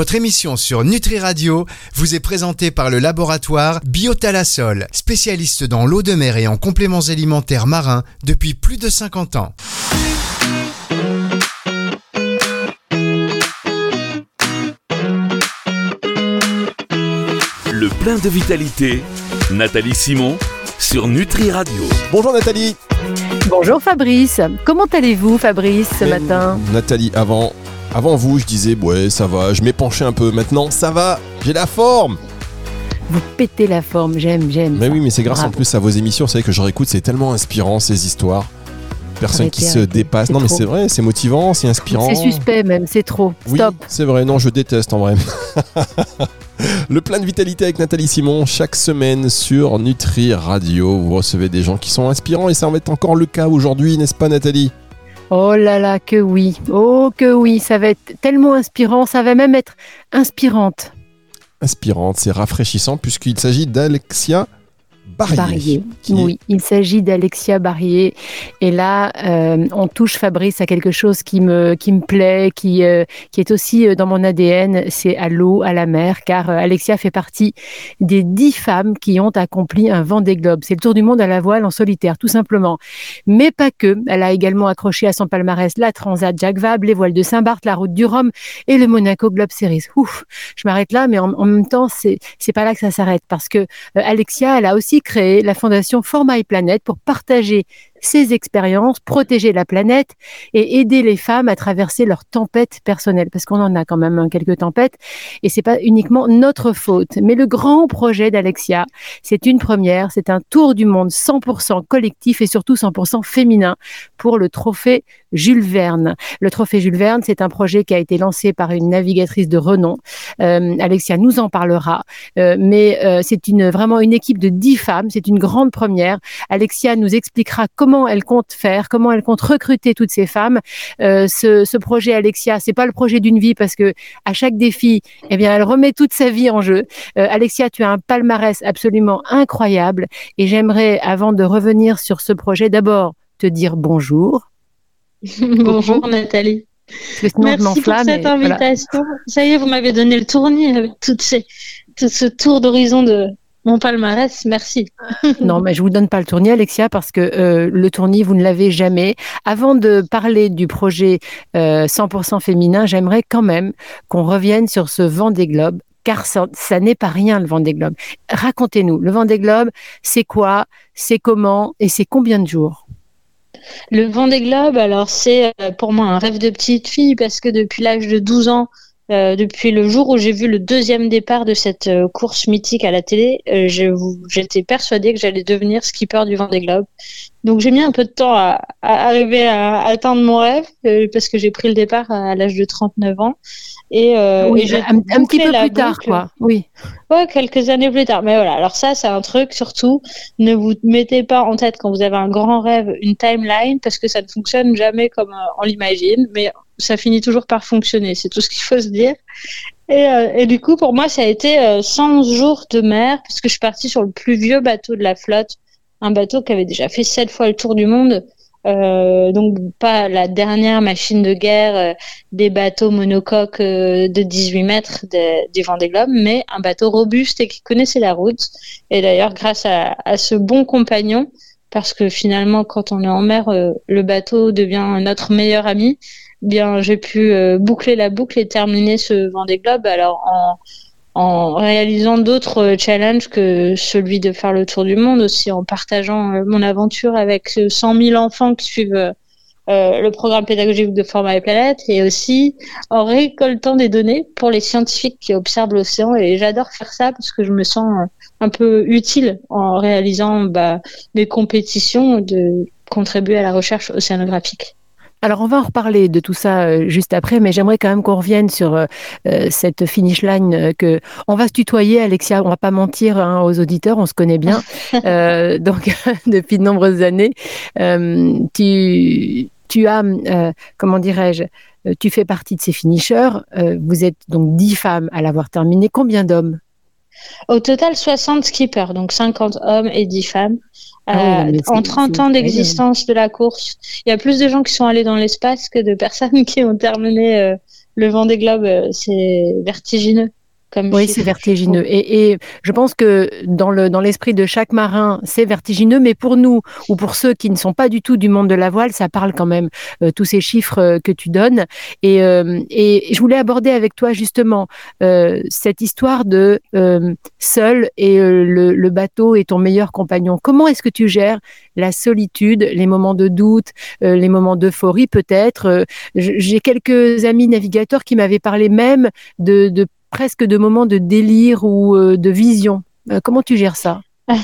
Votre émission sur Nutri Radio vous est présentée par le laboratoire Biotalasol, spécialiste dans l'eau de mer et en compléments alimentaires marins depuis plus de 50 ans. Le plein de vitalité, Nathalie Simon sur Nutri Radio. Bonjour Nathalie. Bonjour Fabrice. Comment allez-vous Fabrice ce Mais, matin? Nathalie, avant, avant vous, je disais, ouais, ça va, je m'épanchais un peu. Maintenant, ça va, j'ai la forme. Vous pétez la forme, j'aime, j'aime. Mais ça. oui, mais c'est grâce en plus à vos émissions, vous savez que je réécoute, c'est tellement inspirant ces histoires. Personnes qui Arrêtez, se c'est Non, mais c'est vrai, c'est motivant, c'est inspirant. C'est suspect même, c'est trop. Oui, Stop. c'est vrai, non, je déteste en vrai. Le plein de vitalité avec Nathalie Simon, chaque semaine sur Nutri Radio. Vous recevez des gens qui sont inspirants et ça va être encore le cas aujourd'hui, n'est-ce pas Nathalie? Oh là là, que oui. Oh que oui, ça va être tellement inspirant, ça va même être inspirante. Inspirante, c'est rafraîchissant puisqu'il s'agit d'Alexia Barrier. Barrier. qui est- Oui, il s'agit d'Alexia Barrier. Et là, euh, on touche Fabrice à quelque chose qui me, qui me plaît, qui, euh, qui est aussi euh, dans mon ADN, c'est à l'eau, à la mer, car euh, Alexia fait partie des dix femmes qui ont accompli un Vendée Globe. C'est le tour du monde à la voile en solitaire, tout simplement. Mais pas que. Elle a également accroché à son palmarès la Transat Jacques Vabre, les voiles de Saint-Barth, la route du Rhum et le Monaco Globe Series. Ouf, je m'arrête là, mais en, en même temps, c'est c'est pas là que ça s'arrête parce que Alexia, elle a aussi créé la fondation For My Planet pour partager ses expériences, protéger la planète et aider les femmes à traverser leurs tempêtes personnelles, parce qu'on en a quand même hein, quelques tempêtes, et c'est pas uniquement notre faute. Mais le grand projet d'Alexia, c'est une première, c'est un tour du monde 100% collectif et surtout 100% féminin pour le trophée Jules Verne. Le trophée Jules Verne, c'est un projet qui a été lancé par une navigatrice de renom. Euh, Alexia nous en parlera, Euh, mais euh, c'est une vraiment une équipe de dix femmes, c'est une grande première. Alexia nous expliquera comment elle compte faire, comment elle compte recruter toutes ces femmes. Euh, ce, ce projet Alexia, c'est pas le projet d'une vie parce que à chaque défi, eh bien, elle remet toute sa vie en jeu. Euh, Alexia, tu as un palmarès absolument incroyable et j'aimerais, avant de revenir sur ce projet, d'abord te dire bonjour. Bonjour Nathalie. Merci pour cette voilà. invitation. Ça y est, vous m'avez donné le tournis avec toutes ces, tout ce tour d'horizon de mon palmarès. Merci. Non, mais je vous donne pas le tournis, Alexia, parce que euh, le tournis, vous ne l'avez jamais. Avant de parler du projet euh, 100% féminin, j'aimerais quand même qu'on revienne sur ce Vendée Globe, car ça, ça n'est pas rien le Vendée Globe. Racontez-nous, le Vendée Globe, c'est quoi, c'est comment et c'est combien de jours? Le Vendée Globe, alors c'est euh, pour moi un rêve de petite fille parce que depuis l'âge de 12 ans, euh, depuis le jour où j'ai vu le deuxième départ de cette euh, course mythique à la télé, euh, j'étais persuadée que j'allais devenir skipper du Vendée Globe. Donc j'ai mis un peu de temps à, à arriver à atteindre mon rêve parce que j'ai pris le départ à, l'âge de 39 ans. Et, Oui, et un, un petit peu plus tard, quoi. Oui. Ouais, quelques années plus tard. Mais voilà, alors ça, c'est un truc, surtout, ne vous mettez pas en tête quand vous avez un grand rêve, une timeline, parce que ça ne fonctionne jamais comme on l'imagine, mais ça finit toujours par fonctionner, c'est tout ce qu'il faut se dire. Et, euh, du coup, pour moi, ça a été euh, 100 jours de mer, parce que je suis partie sur le plus vieux bateau de la flotte, un bateau qui avait déjà fait sept fois le tour du monde. Euh, donc pas la dernière machine de guerre euh, des bateaux monocoques euh, de 18 mètres de- du Vendée Globe, mais un bateau robuste et qui connaissait la route. Et d'ailleurs, grâce à, ce bon compagnon, parce que finalement, quand on est en mer, euh, le bateau devient notre meilleur ami. Bien, j'ai pu euh, boucler la boucle et terminer ce Vendée Globe. Alors en en réalisant d'autres euh, challenges que celui de faire le tour du monde, aussi en partageant euh, mon aventure avec euh, 100 000 enfants qui suivent euh, euh, le programme pédagogique de Format et Planète, et aussi en récoltant des données pour les scientifiques qui observent l'océan. Et j'adore faire ça parce que je me sens un peu utile en réalisant bah, des compétitions de contribuer à la recherche océanographique. Alors, on va en reparler de tout ça euh, juste après, mais j'aimerais quand même qu'on revienne sur euh, euh, cette finish line que on va se tutoyer, Alexia. On va pas mentir hein, aux auditeurs, on se connaît bien, euh, donc depuis de nombreuses années. Euh, tu tu as, euh, comment dirais-je, tu fais partie de ces finishers. Euh, vous êtes donc dix femmes à l'avoir terminé. Combien d'hommes? Au total, 60 skippers, donc 50 hommes et 10 femmes. Ah Euh, en 30 c'est ans d'existence de la course, il y a plus de gens qui sont allés dans l'espace que de personnes qui ont terminé euh, le vent des globes, c'est vertigineux oui, c'est vertigineux. Et, et, je pense que dans le dans l'esprit de chaque marin, c'est vertigineux, mais pour nous ou pour ceux qui ne sont pas du tout du monde de la voile, ça parle quand même euh, tous ces chiffres euh, que tu donnes. Et, euh, et je voulais aborder avec toi justement cette histoire de seul et le, le, bateau est ton meilleur compagnon. Comment est-ce que tu gères la solitude, les moments de doute, les moments d'euphorie peut-être? J'ai quelques amis navigateurs qui m'avaient parlé même de, de presque de moments de délire ou euh, de vision. Euh, comment tu gères ça?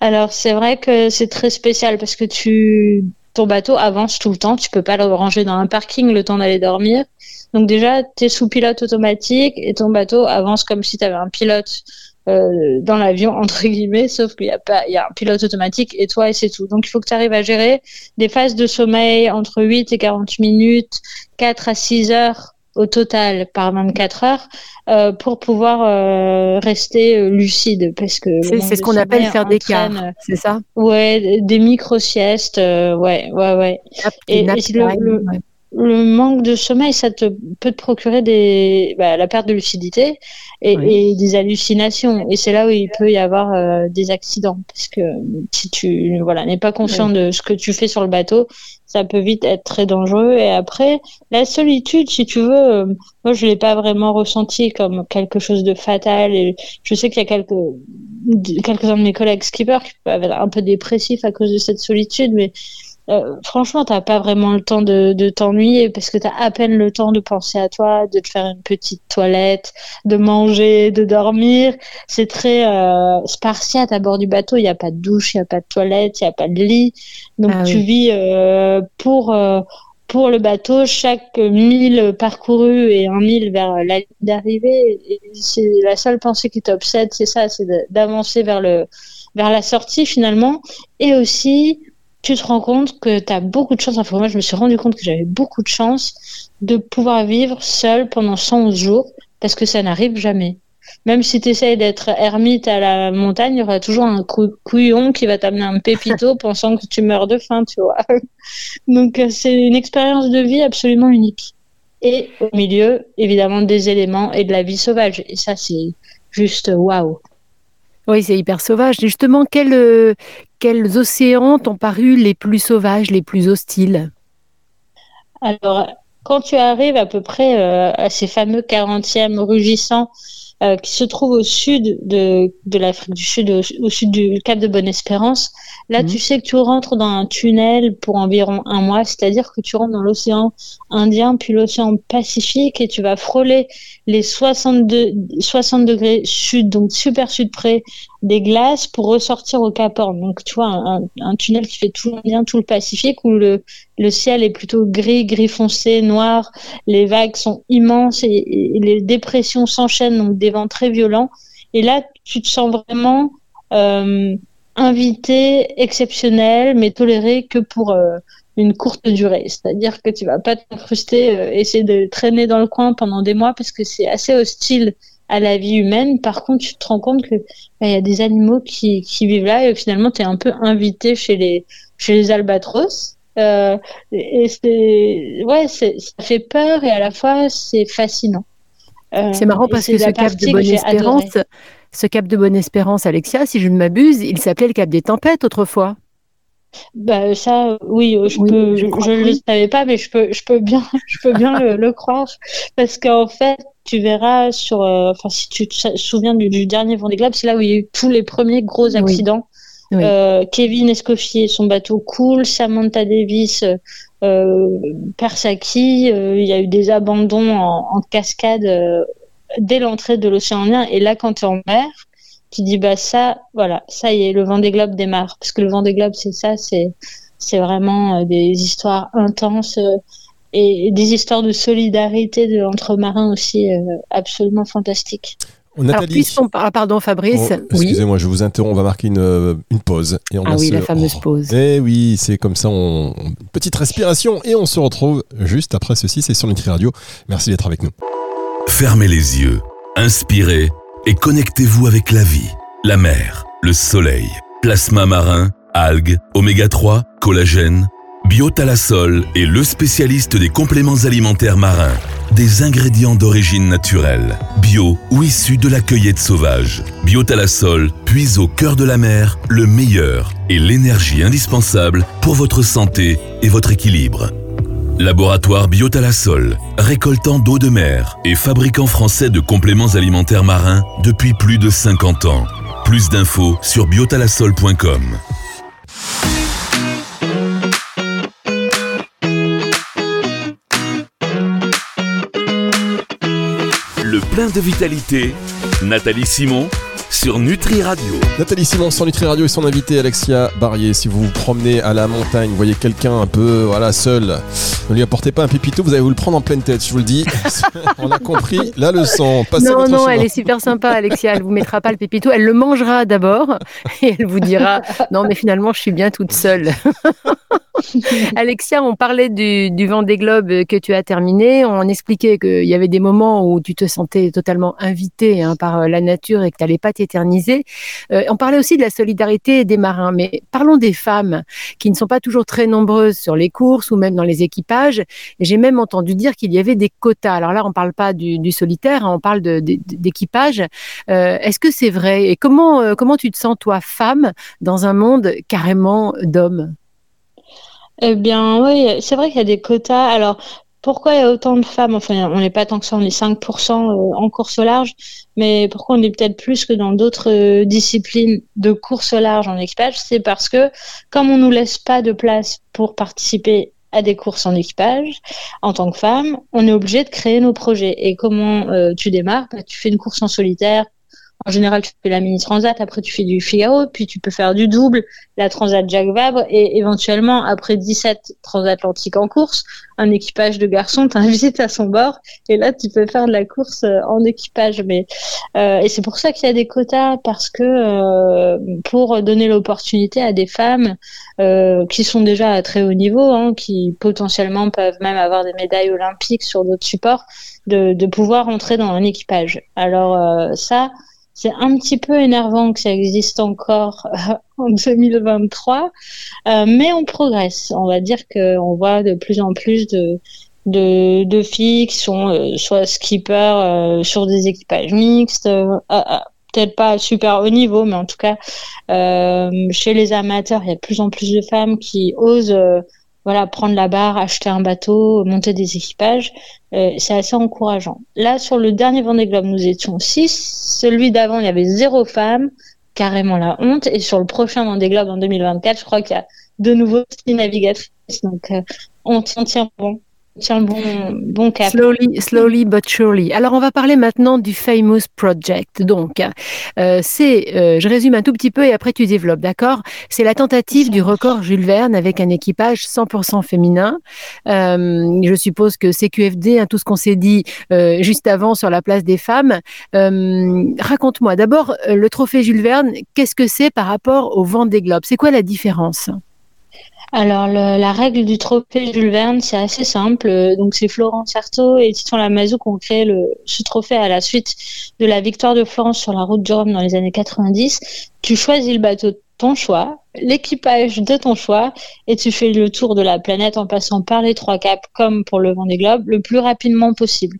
Alors c'est vrai que c'est très spécial parce que tu ton bateau avance tout le temps, tu peux pas le ranger dans un parking le temps d'aller dormir. Donc déjà, tu es sous pilote automatique et ton bateau avance comme si tu avais un pilote euh, dans l'avion, entre guillemets, sauf qu'il y a pas, il y a un pilote automatique et toi et c'est tout. Donc il faut que tu arrives à gérer des phases de sommeil entre 8 et 40 minutes, 4 à 6 heures au total par 24 heures euh, pour pouvoir euh, rester euh, lucide parce que c'est ce qu'on appelle faire des quarts, c'est ça? Ouais, des micro siestes, ouais, ouais, ouais. et, le, manque de sommeil, ça te peut te procurer des bah, la perte de lucidité et, des hallucinations. Et c'est là où il peut y avoir des accidents parce que si tu voilà n'es pas conscient de ce que tu fais sur le bateau, ça peut vite être très dangereux. Et après, la solitude, si tu veux, euh, moi je l'ai pas vraiment ressenti comme quelque chose de fatal. Et je sais qu'il y a quelques quelques-uns de mes collègues skippers qui peuvent être un peu dépressifs à cause de cette solitude, mais euh, franchement, t'as pas vraiment le temps de, de t'ennuyer parce que t'as à peine le temps de penser à toi, de te faire une petite toilette, de manger, de dormir. C'est très euh, spartiate à bord du bateau. Il n'y a pas de douche, il n'y a pas de toilette, il n'y a pas de lit. Donc ah tu vis euh, pour euh, pour le bateau chaque mille parcouru et un mille vers la ligne d'arrivée. C'est la seule pensée qui t'obsède, c'est ça, c'est d'avancer vers le vers la sortie finalement, et aussi tu te rends compte que tu as beaucoup de chance. Enfin, moi, je me suis rendu compte que j'avais beaucoup de chance de pouvoir vivre seul pendant 111 jours parce que ça n'arrive jamais. Même si tu essayes d'être ermite à la montagne, il y aura toujours un couillon qui va t'amener un pépito pensant que tu meurs de faim, tu vois. Donc, euh, c'est une expérience de vie absolument unique. Et au milieu, évidemment, des éléments et de la vie sauvage. Et ça, c'est juste waouh. Oui, c'est hyper sauvage. Justement, quel, euh, quels océans t'ont paru les plus sauvages, les plus hostiles? Alors, quand tu arrives à peu près euh, à ces fameux 40e rugissants euh, qui se trouvent au sud de, de l'Afrique du Sud, au, sud du Cap de Bonne-Espérance, là, mhm. tu sais que tu rentres dans un tunnel pour environ un mois, c'est-à-dire que tu rentres dans l'océan Indien puis l'océan Pacifique et tu vas frôler les 62, 60 degrés sud, donc super sud près des glaces pour ressortir au Cap Horn. Donc, tu vois, un, un tunnel qui fait tout l'Indien, tout le Pacifique où le, le ciel est plutôt gris, gris foncé, noir. Les vagues sont immenses et, les dépressions s'enchaînent, donc des vents très violents. Et là, tu te sens vraiment euh, invité, exceptionnel, mais toléré que pour euh, une courte durée. C'est-à-dire que tu vas pas t'incruster, euh, essayer de traîner dans le coin pendant des mois parce que c'est assez hostile à la vie humaine. Par contre, tu te rends compte que bah, il y a des animaux qui, qui vivent là et finalement tu es un peu invité chez les chez les albatros. Euh, et c'est ouais, ça fait peur et à la fois c'est fascinant. Euh, c'est marrant parce que ce cap de bonne espérance, ce cap de bonne espérance, Alexia, si je ne m'abuse, il s'appelait le cap des tempêtes autrefois. Bah ça, oui, je peux, je, ne le savais pas, mais je peux, je peux bien, je peux bien le, croire, parce qu'en fait, tu verras sur, euh, enfin, si tu te souviens du, dernier Vendée Globe, c'est là où il y a eu tous les premiers gros accidents. Euh, Kevin Escoffier, son bateau coule, Samantha Davis, euh, Persaki, euh, il y a eu des abandons en, en cascade dès l'entrée de l'océan Indien. Et là, quand tu es en mer, tu dis bah ça, voilà, ça y est, le Vendée Globe démarre. Parce que le Vendée Globe, c'est ça, c'est c'est vraiment des histoires intenses et des histoires de solidarité de, entre marins aussi absolument fantastiques. Nathalie, Alors, ah, pardon Fabrice. Oh, excusez-moi, je vous interromps, on va marquer une, euh, une pause. Et on ah oui, la fameuse oh. pause. Eh oui, c'est comme ça, on... petite respiration et on se retrouve juste après ceci, c'est sur Nutri Radio. Merci d'être avec nous. Fermez les yeux, inspirez et connectez-vous avec la vie, la mer, le soleil, plasma marin, algues, oméga 3, collagène, biotalasol et le spécialiste des compléments alimentaires marins des ingrédients d'origine naturelle, bio ou issus de la cueillette sauvage. Biotalasol puise au cœur de la mer le meilleur et l'énergie indispensable pour votre santé et votre équilibre. Laboratoire Biotalasol, récoltant d'eau de mer et fabricant français de compléments alimentaires marins depuis plus de 50 ans. Plus d'infos sur biotalasol.com. Le plein de vitalité, Nathalie Simon sur Nutri Radio. Nathalie Simon sur Nutri Radio et son invité Alexia Barrier. Si vous vous promenez à la montagne, vous voyez quelqu'un un peu voilà, seul, ne lui apportez pas un pépito, vous allez vous le prendre en pleine tête, je vous le dis. On a compris la leçon. Passez non, non, elle est super sympa, Alexia. Elle vous mettra pas le pépito, elle le mangera d'abord et elle vous dira non, mais finalement, je suis bien toute seule. Alexia, on parlait du, du Vendée Globe que tu as terminé. On expliquait qu'il y avait des moments où tu te sentais totalement invité hein, par la nature et que tu n'allais pas t'éterniser. Euh, on parlait aussi de la solidarité des marins, mais parlons des femmes qui ne sont pas toujours très nombreuses sur les courses ou même dans les équipages. J'ai même entendu dire qu'il y avait des quotas. Alors là, on ne parle pas du, solitaire, hein, on parle d'équipage. Euh, est-ce que c'est vrai? Et comment, euh, comment tu te sens, toi, femme, dans un monde carrément d'hommes? Eh bien, oui, c'est vrai qu'il y a des quotas. Alors, pourquoi il y a autant de femmes? Enfin, on n'est pas tant que ça, on est 5% euh, en course au large, mais pourquoi on est peut-être plus que dans d'autres euh, disciplines de course au large en équipage? C'est parce que, comme on nous laisse pas de place pour participer à des courses en équipage, en tant que femme, on est obligé de créer nos projets. Et comment euh, tu démarres? Bah, Tu fais une course en solitaire, en général, tu fais la mini transat, après tu fais du Figaro, puis tu peux faire du double, la transat Jacques Vabre, et éventuellement, après 17 transatlantiques en course, un équipage de garçons t'invite à son bord, et là, tu peux faire de la course euh, en équipage. Mais euh, et c'est pour ça qu'il y a des quotas, parce que euh, pour donner l'opportunité à des femmes euh, qui sont déjà à très haut niveau, hein, qui potentiellement peuvent même avoir des médailles olympiques sur d'autres supports, de, de pouvoir entrer dans un équipage. Alors euh, ça c'est un petit peu énervant que ça existe encore euh, en 2023, euh, mais on progresse. On va dire qu'on voit de plus en plus de, de, de filles qui sont euh, soit skippers sur des équipages mixtes, peut-être pas super haut niveau, mais en tout cas, chez les amateurs, il y a de plus en plus de femmes qui osent voilà, prendre la barre, acheter un bateau, monter des équipages, euh, c'est assez encourageant. Là, sur le dernier Vendée Globe, nous étions six. Celui d'avant, il y avait zéro femme, carrément la honte. Et sur le prochain Vendée Globe en 2024, je crois qu'il y a de nouveau six navigatrices. Donc, euh, on, on tient bon. Tiens, bon, bon cap. Slowly, slowly but surely. Alors, on va parler maintenant du Famous Project. Donc, euh, c'est, euh, je résume un tout petit peu et après tu développes, d'accord? C'est la tentative du record Jules Verne avec un équipage 100% féminin. Euh, je suppose que CQFD, hein, tout ce qu'on s'est dit juste avant sur la place des femmes. Raconte-moi d'abord le trophée Jules Verne. Qu'est-ce que c'est par rapport au Vendée Globe? C'est quoi la différence? Alors, la règle du trophée Jules Verne, c'est assez simple. Donc, c'est Florence Artaud et Titon Lamazou qui ont créé le, ce trophée à la suite de la victoire de Florence sur la route du Rhum dans les années 90. Tu choisis le bateau de ton choix, l'équipage de ton choix, et tu fais le tour de la planète en passant par les trois caps, comme pour le Vendée Globe, le plus rapidement possible.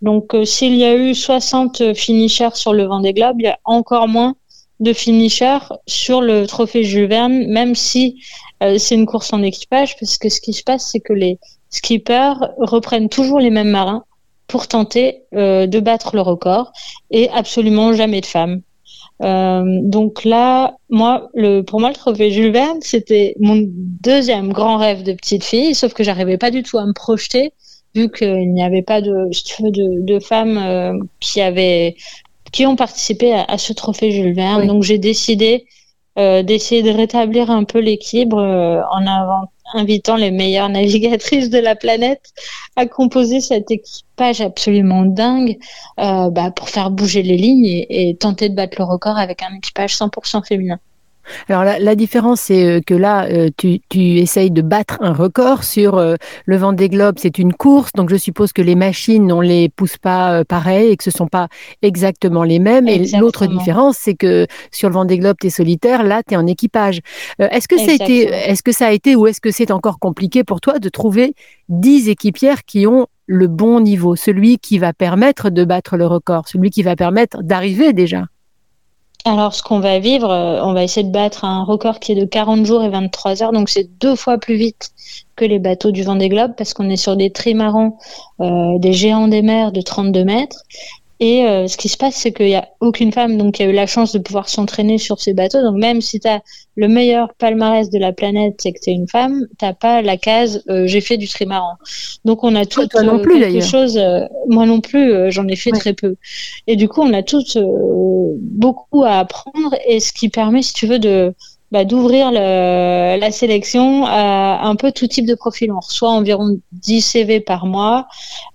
Donc, euh, s'il y a eu 60 finishers sur le Vendée Globe, il y a encore moins de finishers sur le trophée Jules Verne, même si euh, c'est une course en équipage parce que ce qui se passe, c'est que les skippers reprennent toujours les mêmes marins pour tenter euh, de battre le record et absolument jamais de femmes. Euh, donc là, moi, pour moi, le trophée Jules Verne, c'était mon deuxième grand rêve de petite fille, sauf que j'arrivais pas du tout à me projeter vu qu'il n'y avait pas de femmes qui avaient qui ont participé à, ce trophée Jules Verne. Donc j'ai décidé euh, d'essayer de rétablir un peu l'équilibre euh, en invitant les meilleures navigatrices de la planète à composer cet équipage absolument dingue euh, bah, pour faire bouger les lignes et, et, tenter de battre le record avec un équipage 100% féminin. Alors la, différence, c'est euh, que là, euh, tu, tu, essayes de battre un record sur euh, le Vendée Globe. C'est une course, donc je suppose que les machines, on les pousse pas pareil et que ce sont pas exactement les mêmes. Et l'autre différence, c'est que sur le Vendée Globe, tu es solitaire, là, tu es en équipage. est-ce que, ça a été, est-ce que ça a été ou est-ce que c'est encore compliqué pour toi de trouver 10 équipières qui ont le bon niveau, celui qui va permettre de battre le record, celui qui va permettre d'arriver déjà? Alors, ce qu'on va vivre, euh, on va essayer de battre un record qui est de 40 jours et 23 heures, donc c'est deux fois plus vite que les bateaux du Vendée Globe parce qu'on est sur des trimarans, euh, des géants des mers de 32 mètres et euh, ce qui se passe, c'est qu'il n'y a aucune femme donc qui a eu la chance de pouvoir s'entraîner sur ces bateaux. Donc même si tu as le meilleur palmarès de la planète, c'est que tu es une femme, t'as pas la case euh, j'ai fait du trimaran. Donc on a tout non plus, quelque chose. Euh, moi non plus, j'en ai fait très peu. Et du coup, on a toutes beaucoup à apprendre et ce qui permet, si tu veux, de bah, d'ouvrir la sélection à un peu tout type de profil. On reçoit environ 10 CV par mois.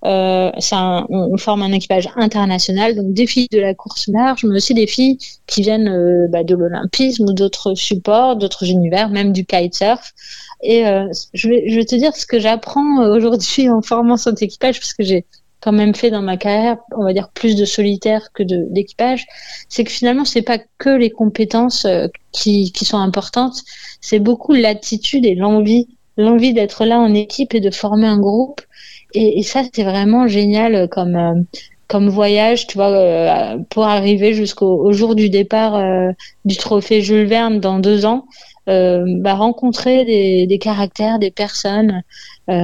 Euh, un, on forme un équipage international, donc des filles de la course large, mais aussi des filles qui viennent euh, bah, de l'olympisme ou d'autres supports, d'autres univers, même du kitesurf. Et euh, je, vais, je vais te dire ce que j'apprends aujourd'hui en formant cet équipage, parce que j'ai quand même fait dans ma carrière, on va dire plus de solitaire que d'équipage, c'est que finalement c'est pas que les compétences euh, qui, qui sont importantes, c'est beaucoup l'attitude et l'envie, l'envie d'être là en équipe et de former un groupe. Et, et ça c'est vraiment génial comme euh, comme voyage, tu vois, euh, pour arriver jusqu'au jour du départ du trophée Jules Verne dans deux ans, bah, rencontrer des, des caractères, des personnes,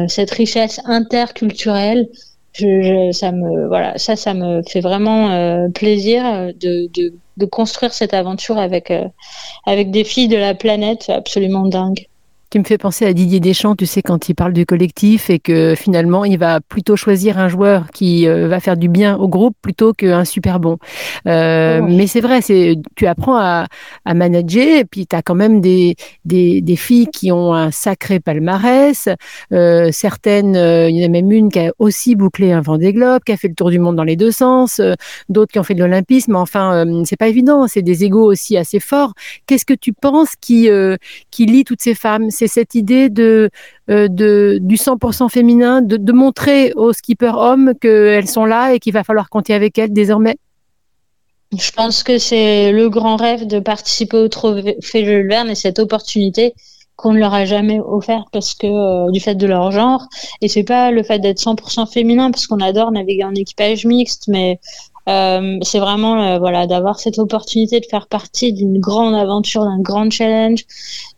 cette richesse interculturelle je, ça me voilà ça ça me fait vraiment euh, plaisir euh, de, de, de, construire cette aventure avec euh, avec des filles de la planète absolument dingue tu me fais penser à Didier Deschamps, tu sais, quand il parle du collectif et que finalement, il va plutôt choisir un joueur qui euh, va faire du bien au groupe plutôt qu'un super bon. Euh, mais c'est vrai, c'est tu apprends à, à, manager et puis tu as quand même des, des, des, filles qui ont un sacré palmarès. Euh, certaines, il y en a même une qui a aussi bouclé un Vendée Globe, qui a fait le tour du monde dans les deux sens, d'autres qui ont fait de l'olympisme. Enfin, c'est pas évident, c'est des égaux aussi assez forts. Qu'est-ce que tu penses qui, qui lie toutes ces femmes? C'est cette idée euh, du 100% féminin, de, montrer aux skippers hommes qu'elles sont là et qu'il va falloir compter avec elles désormais. Je pense que c'est le grand rêve de participer au Trophée Jules Verne et cette opportunité qu'on ne leur a jamais offert parce que euh, du fait de leur genre. Et c'est pas le fait d'être 100% féminin parce qu'on adore naviguer en équipage mixte mais euh, c'est vraiment euh, voilà d'avoir cette opportunité de faire partie d'une grande aventure, d'un grand challenge.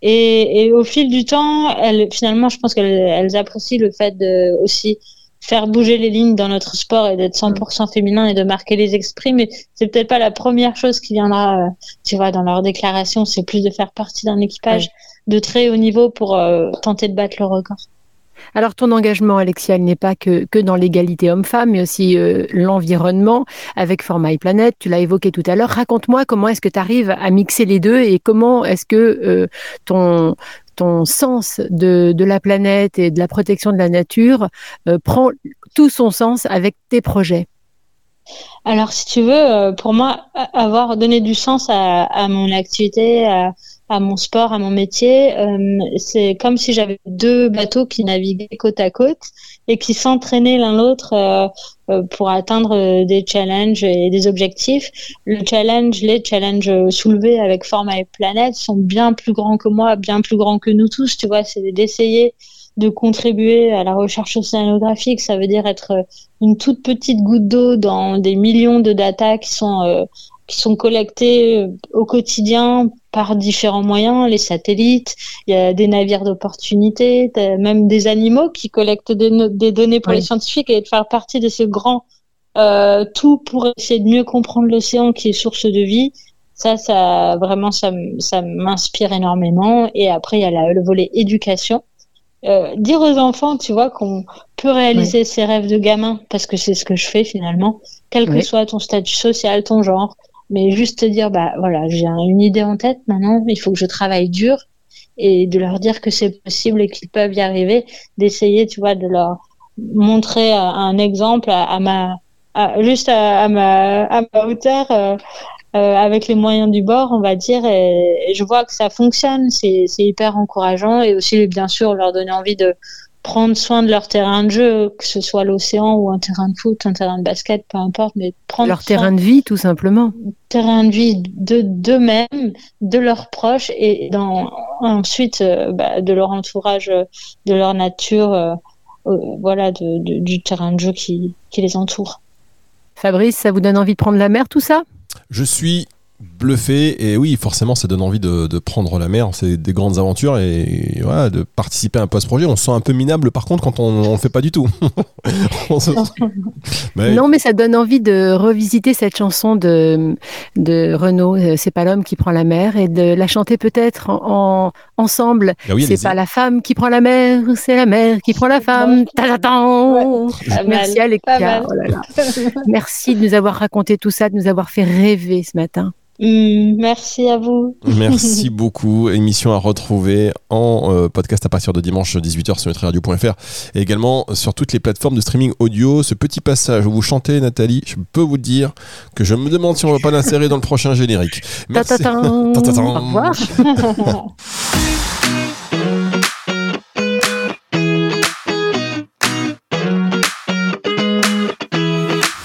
Et, et, au fil du temps, elles, finalement, je pense qu'elles elles apprécient le fait de aussi faire bouger les lignes dans notre sport et d'être 100% féminin et de marquer les esprits. Mais c'est peut-être pas la première chose qui viendra, euh, tu vois, dans leur déclaration. C'est plus de faire partie d'un équipage de très haut niveau pour tenter de battre le record. Alors ton engagement, Alexia, il n'est pas que, que dans l'égalité homme-femme, mais aussi euh, l'environnement avec Format Planète. Tu l'as évoqué tout à l'heure. Raconte-moi comment est-ce que tu arrives à mixer les deux et comment est-ce que euh, ton ton sens de, de, la planète et de la protection de la nature euh, prend tout son sens avec tes projets? Alors, si tu veux, pour moi, avoir donné du sens à, à mon activité, à, à mon sport, à mon métier. Euh, c'est comme si j'avais deux bateaux qui naviguaient côte à côte et qui s'entraînaient l'un l'autre euh, euh, pour atteindre des challenges et des objectifs. Le challenge, les challenges soulevés avec Format et Planète sont bien plus grands que moi, bien plus grands que nous tous. Tu vois, c'est d'essayer de contribuer à la recherche océanographique. Ça veut dire être une toute petite goutte d'eau dans des millions de data qui sont qui sont collectés au quotidien par différents moyens, les satellites, il y a des navires d'opportunité, même des animaux qui collectent des, données pour les scientifiques et de faire partie de ce grand euh, tout pour essayer de mieux comprendre l'océan qui est source de vie. Ça, ça vraiment, ça, ça m'inspire énormément. Et après, il y a le volet éducation. Euh, dire aux enfants, tu vois, qu'on peut réaliser ses rêves de gamin, parce que c'est ce que je fais finalement, quel que soit ton statut social, ton genre, mais juste te dire bah voilà j'ai une idée en tête maintenant il faut que je travaille dur et de leur dire que c'est possible et qu'ils peuvent y arriver d'essayer tu vois de leur montrer un exemple à, ma juste à, ma à ma hauteur euh, euh, avec les moyens du bord on va dire et, et je vois que ça fonctionne c'est hyper encourageant et aussi bien sûr leur donner envie de prendre soin de leur terrain de jeu, que ce soit l'océan ou un terrain de foot, un terrain de basket, peu importe, mais prendre leur terrain de vie tout simplement. Terrain de vie de d'eux-mêmes, de leurs proches et dans, ensuite euh, bah, de leur entourage, de leur nature. Euh, voilà, de, du terrain de jeu qui, qui les entoure. Fabrice, ça vous donne envie de prendre la mer, tout ça? Je suis bluffé et oui forcément ça donne envie de, prendre la mer. C'est des grandes aventures et, voilà de participer à un post-projet. On se sent un peu minable par contre quand on ne fait pas du tout. Non mais ça donne envie de revisiter cette chanson de, de Renaud euh, c'est pas l'homme qui prend la mer et de la chanter peut-être en, ensemble. Ah c'est pas la femme qui prend la mer c'est la mer qui prend la femme. merci Alexia oh merci de nous avoir raconté tout ça de nous avoir fait rêver ce matin Mm, merci à vous. Merci beaucoup. Émission à retrouver en euh, podcast à partir de dimanche 18h sur nutriradio.fr et également sur toutes les plateformes de streaming audio. Ce petit passage où vous chantez, Nathalie, je peux vous dire que je me demande si on va pas l'insérer dans le prochain générique. Merci. Au revoir.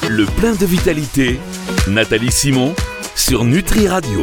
Le plein de vitalité, Nathalie Simon sur Nutri Radio.